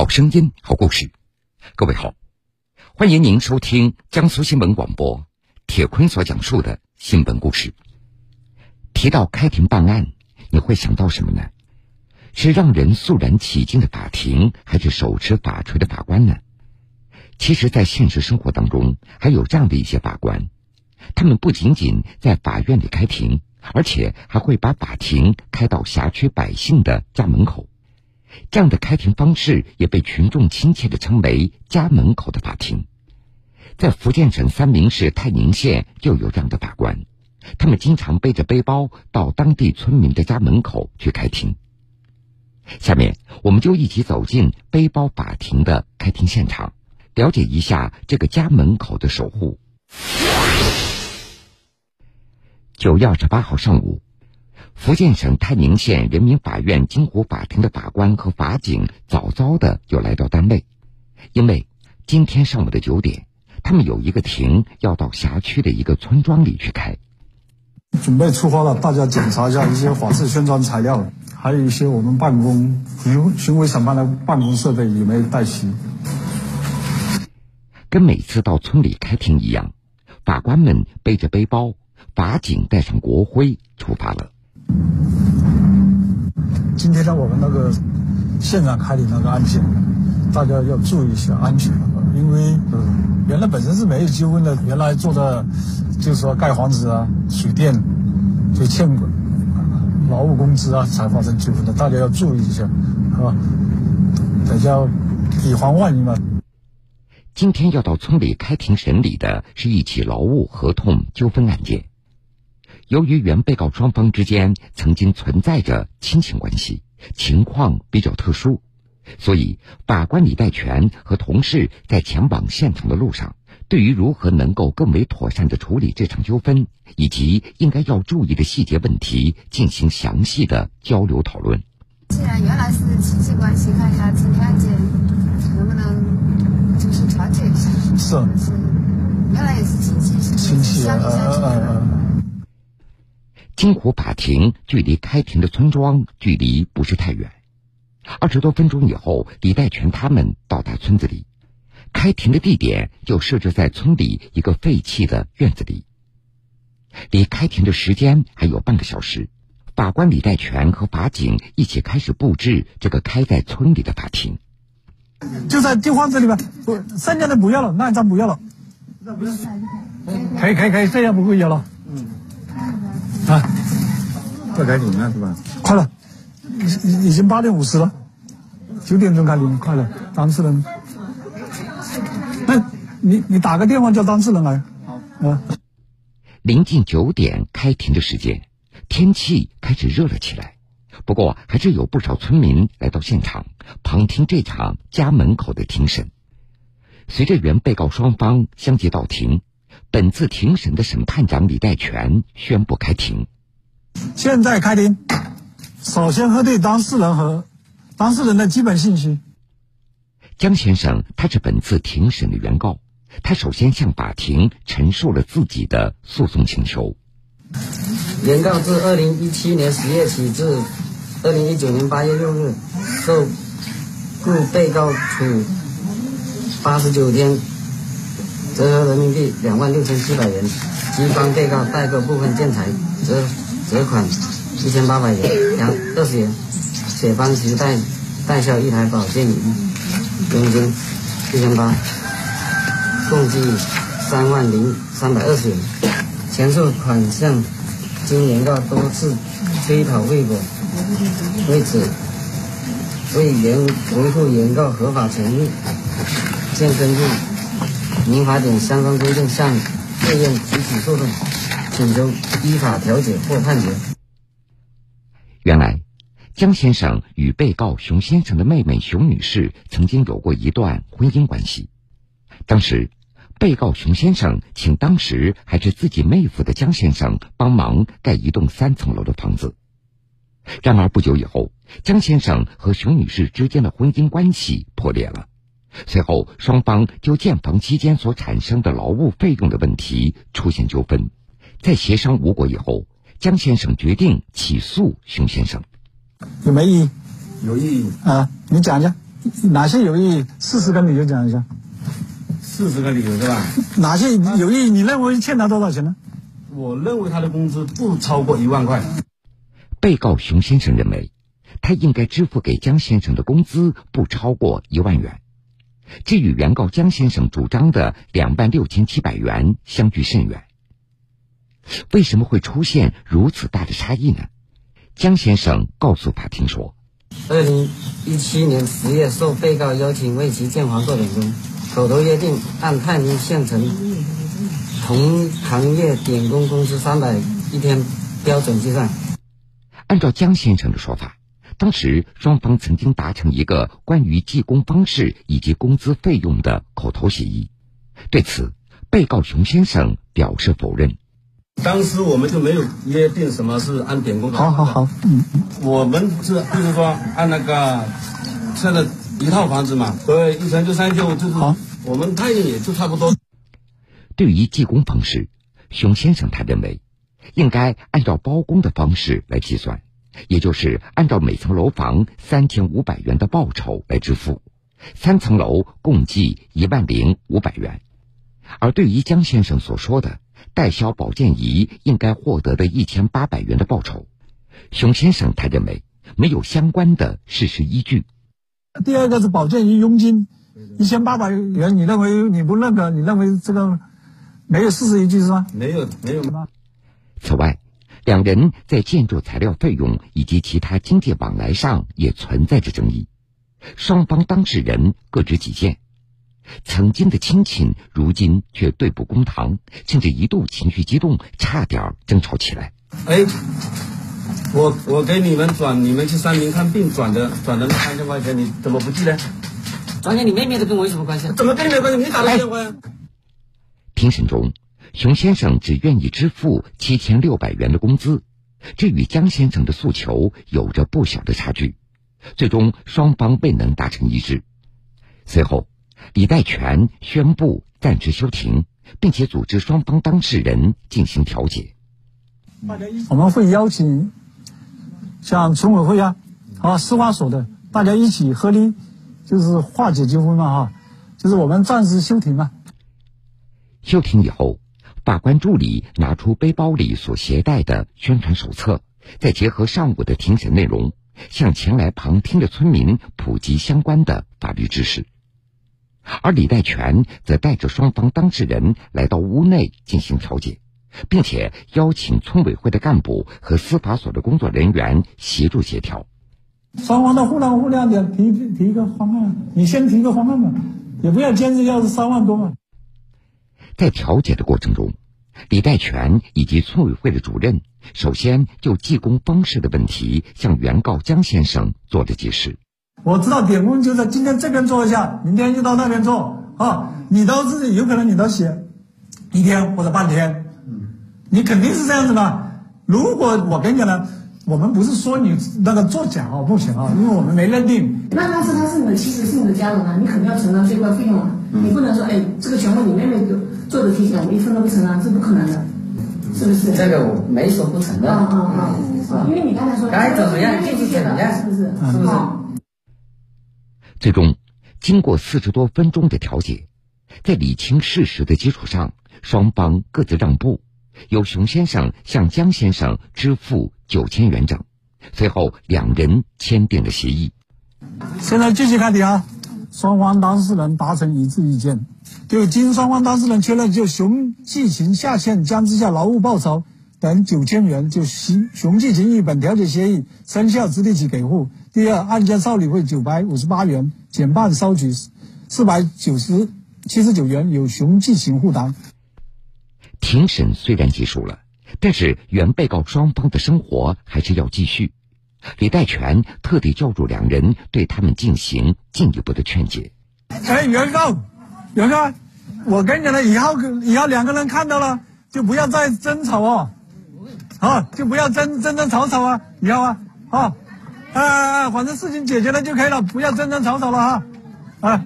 好声音，好故事。各位好，欢迎您收听江苏新闻广播铁坤所讲述的新闻故事。提到开庭办案，你会想到什么呢？是让人肃然起敬的法庭，还是手持法锤的法官呢？其实，在现实生活当中，还有这样的一些法官，他们不仅仅在法院里开庭，而且还会把法庭开到辖区百姓的家门口。这样的开庭方式也被群众亲切地称为“家门口的法庭”。在福建省三明市泰宁县就有这样的法官，他们经常背着背包到当地村民的家门口去开庭。下面，我们就一起走进背包法庭的开庭现场，了解一下这个家门口的守护。九月二十八号上午。福建省泰宁县人民法院金湖法庭的法官和法警早早的就来到单位，因为今天上午的九点，他们有一个庭要到辖区的一个村庄里去开。准备出发了，大家检查一下一些法制宣传材料，还有一些我们办公巡巡回审判的办公设备有没有带齐？跟每次到村里开庭一样，法官们背着背包，法警带上国徽出发了。今天呢，我们那个现场开的那个案件，大家要注意一下安全，因为原来本身是没有纠纷的，原来做的就是说盖房子啊、水电就欠劳务工资啊，才发生纠纷的，大家要注意一下，是吧？得叫以防万一嘛。今天要到村里开庭审理的是一起劳务合同纠纷案件。由于原被告双方之间曾经存在着亲情关系，情况比较特殊，所以法官李代全和同事在前往现场的路上，对于如何能够更为妥善的处理这场纠纷，以及应该要注意的细节问题进行详细的交流讨论。既然原来是亲戚关系，看一下今天案件能不能就是调解一下。是。是。原来也是亲戚，是亲戚啊啊啊！金湖法庭距离开庭的村庄距离不是太远，二十多分钟以后，李代全他们到达村子里，开庭的地点就设置在村里一个废弃的院子里。离开庭的时间还有半个小时，法官李代全和法警一起开始布置这个开在村里的法庭。就在电话这里边，不，剩下的不要了，那一张不要了。可以可以可以，这样不会要了。啊，快开庭了是吧？快了，已已已经八点五十了，九点钟开庭，快了。当事人，那你你打个电话叫当事人来。好啊。临近九点开庭的时间，天气开始热了起来，不过还是有不少村民来到现场旁听这场家门口的庭审。随着原被告双方相继到庭。本次庭审的审判长李代全宣布开庭。现在开庭，首先核对当事人和当事人的基本信息。江先生，他是本次庭审的原告，他首先向法庭陈述了自己的诉讼请求。原告自二零一七年十月起至二零一九年八月六日，受雇被告处八十九天。折合人民币两万六千七百元，机关被告代购部分建材，折折款一千八百元，两二十元，且方其代代销一台保健仪，佣金一千八，共计三万零三百二十元。前述款项经原告多次催讨未果，为此为原维护原告合法权益，现根据。民法典相关规定向法院提起诉讼，请求依法调解或判决。原来，江先生与被告熊先生的妹妹熊女士曾经有过一段婚姻关系。当时，被告熊先生请当时还是自己妹夫的江先生帮忙盖一栋三层楼的房子。然而不久以后，江先生和熊女士之间的婚姻关系破裂了。随后，双方就建房期间所产生的劳务费用的问题出现纠纷，在协商无果以后，江先生决定起诉熊先生。有没异议？有异议啊！你讲一下。哪些有异议？事实跟理由讲一下。四十个理由是吧？哪些有异议？你认为欠他多少钱呢？我认为他的工资不超过一万块。被告熊先生认为，他应该支付给江先生的工资不超过一万元，这与原告江先生主张的两万六千七百元相距甚远。为什么会出现如此大的差异呢？江先生告诉法庭说：“二零一七年十月，受被告邀请为其建房做点工，口头约定按泰宁县城同行业点工工资三百一天标准计算。”按照江先生的说法，当时双方曾经达成一个关于计工方式以及工资费用的口头协议。对此，被告熊先生表示否认。当时我们就没有约定什么是按点工。好好好，嗯，我们是就是说按那个现在一套房子嘛，对，一层就三千五，就是好，我们泰宁也就差不多。对于计工方式，熊先生他认为。应该按照包工的方式来计算，也就是按照每层楼房三千五百元的报酬来支付，三层楼共计一万零五百元。而对于江先生所说的代销保健仪应该获得的一千八百元的报酬，熊先生他认为没有相关的事实依据。第二个是保健仪佣金一千八百元，你认为你不认可？你认为这个没有事实依据是吗？没有，没有吗？此外，两人在建筑材料费用以及其他经济往来上也存在着争议，双方当事人各执己见，曾经的亲情如今却对簿公堂，甚至一度情绪激动，差点争吵起来。哎，我我给你们转，你们去三明看病转的转的那三千块钱，你怎么不记得？转给你妹妹的，跟我有什么关系？怎么跟你没关系？你打的电话呀？庭审中。熊先生只愿意支付七千六百元的工资，这与江先生的诉求有着不小的差距。最终，双方未能达成一致。随后，李代全宣布暂时休庭，并且组织双方当事人进行调解。我们会邀请像村委会啊、啊司法所的，大家一起合力，就是化解纠纷嘛，哈，就是我们暂时休庭嘛。休庭以后。法官助理拿出背包里所携带的宣传手册，再结合上午的庭审内容，向前来旁听的村民普及相关的法律知识。而李代全则带着双方当事人来到屋内进行调解，并且邀请村委会的干部和司法所的工作人员协助协调。双方的互谅互谅点，提提一个方案，你先提个方案吧，也不要坚持要是三万多嘛。在调解的过程中，李代全以及村委会的主任首先就技工方式的问题向原告江先生做了解释。我知道点工就在今天这边做一下，明天就到那边做啊。你都是有可能你都写一天或者半天，你肯定是这样子的。如果我跟你讲呢，我们不是说你那个作假啊不行啊，因为我们没认定。那但是他是你的妻子，是你的家人啊，你肯定要承担这块费用啊。你不能说哎，这个全部你妹妹就。做的提醒，我一分都不承认，这不可能的，是不是？这个我没说不承认。啊啊啊！因为你刚才说该怎么样就是怎么样，是不是？是不是？最终，经过四十多分钟的调解，在理清事实的基础上，双方各自让步，由熊先生向江先生支付九千元整，随后两人签订了协议。现在继续开庭啊！双方当事人达成一致意见。就经双方当事人确认，就熊继勤下欠江之夏劳务报酬等九千元，就熊熊继勤一本调解协议生效之日起给付。第二，案件受理费九百五十八元，减半收取四百九十七十九元，由熊继勤负担。庭审虽然结束了，但是原被告双方的生活还是要继续。李代全特地叫住两人，对他们进行进一步的劝解。哎，原告。原哥，我跟你讲了，以后以后两个人看到了，就不要再争吵哦，好，就不要争争争吵吵啊，以后啊，好，啊，反正事情解决了就可以了，不要争争吵吵了哈，啊。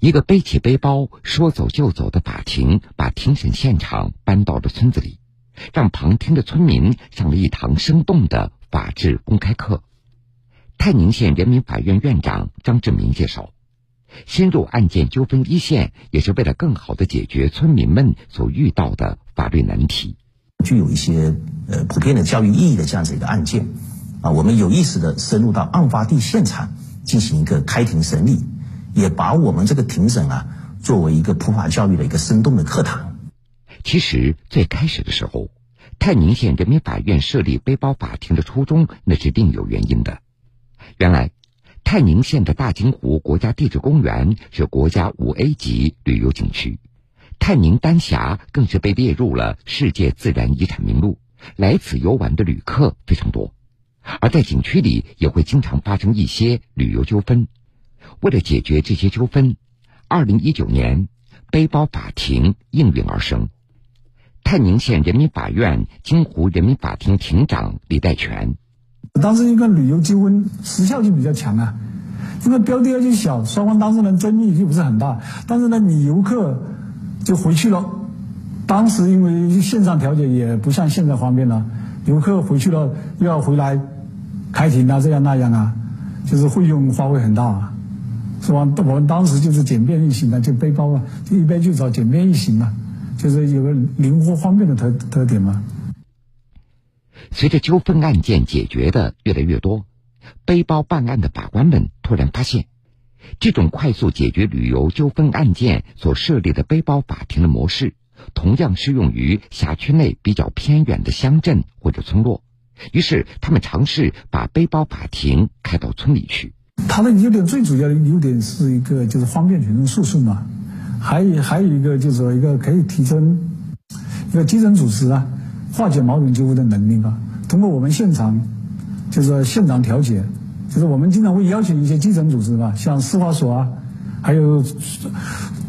一个背起背包说走就走的法庭，把庭审现场搬到了村子里，让旁听的村民上了一堂生动的法治公开课。泰宁县人民法院院长张志明介绍，深入案件纠纷一线，也是为了更好的解决村民们所遇到的法律难题。具有一些呃普遍的教育意义的这样子一个案件，啊，我们有意识的深入到案发地现场进行一个开庭审理，也把我们这个庭审啊作为一个普法教育的一个生动的课堂。其实最开始的时候，泰宁县人民法院设立背包法庭的初衷那是另有原因的。原来，泰宁县的大金湖国家地质公园是国家五 A 级旅游景区。泰宁丹霞更是被列入了世界自然遗产名录，来此游玩的旅客非常多，而在景区里也会经常发生一些旅游纠纷。为了解决这些纠纷，二零一九年背包法庭应运而生。泰宁县人民法院金湖人民法庭庭长李代全，当时一个旅游纠纷时效性比较强啊，因为标的就小，双方当事人争议就不是很大，但是呢，你游客。就回去了，当时因为线上调解也不像现在方便了，游客回去了又要回来开庭啊，这样那样啊，就是费用花费很大，是吧？我们当时就是简便易行的，就背包啊，就一般就找简便易行嘛，就是有个灵活方便的特特点嘛。随着纠纷案件解决的越来越多，背包办案的法官们突然发现。这种快速解决旅游纠纷案件所设立的背包法庭的模式，同样适用于辖区内比较偏远的乡镇或者村落。于是，他们尝试把背包法庭开到村里去。它的优点最主要的优点是一个就是方便群众诉讼嘛，还有还有一个就是说一个可以提升一个基层组织啊化解矛盾纠纷的能力啊。通过我们现场就是说现场调解。就是我们经常会邀请一些基层组织吧，像司法所啊，还有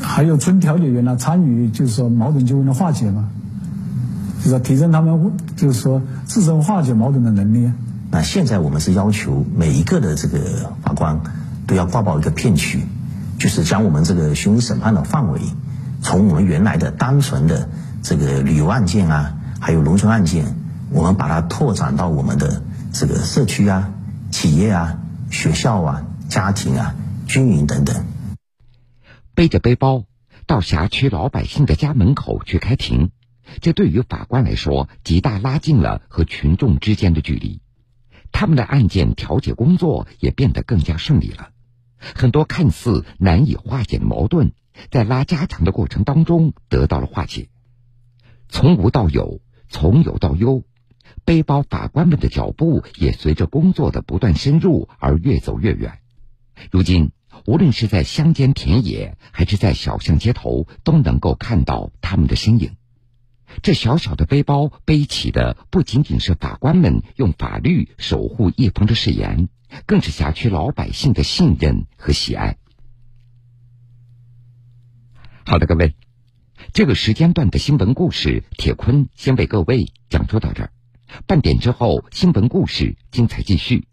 还有村调解员啊，参与就是说矛盾纠纷的化解嘛，就是提升他们就是说自身化解矛盾的能力。那现在我们是要求每一个的这个法官都要挂报一个片区，就是将我们这个刑事审判的范围，从我们原来的单纯的这个旅游案件啊，还有农村案件，我们把它拓展到我们的这个社区啊。企业啊，学校啊，家庭啊，军营等等，背着背包到辖区老百姓的家门口去开庭，这对于法官来说，极大拉近了和群众之间的距离，他们的案件调解工作也变得更加顺利了。很多看似难以化解的矛盾，在拉家常的过程当中得到了化解，从无到有，从有到优。背包法官们的脚步也随着工作的不断深入而越走越远。如今，无论是在乡间田野，还是在小巷街头，都能够看到他们的身影。这小小的背包背起的，不仅仅是法官们用法律守护一方的誓言，更是辖区老百姓的信任和喜爱。好的，各位，这个时间段的新闻故事，铁坤先为各位讲述到这儿。半点之后，新闻故事精彩继续。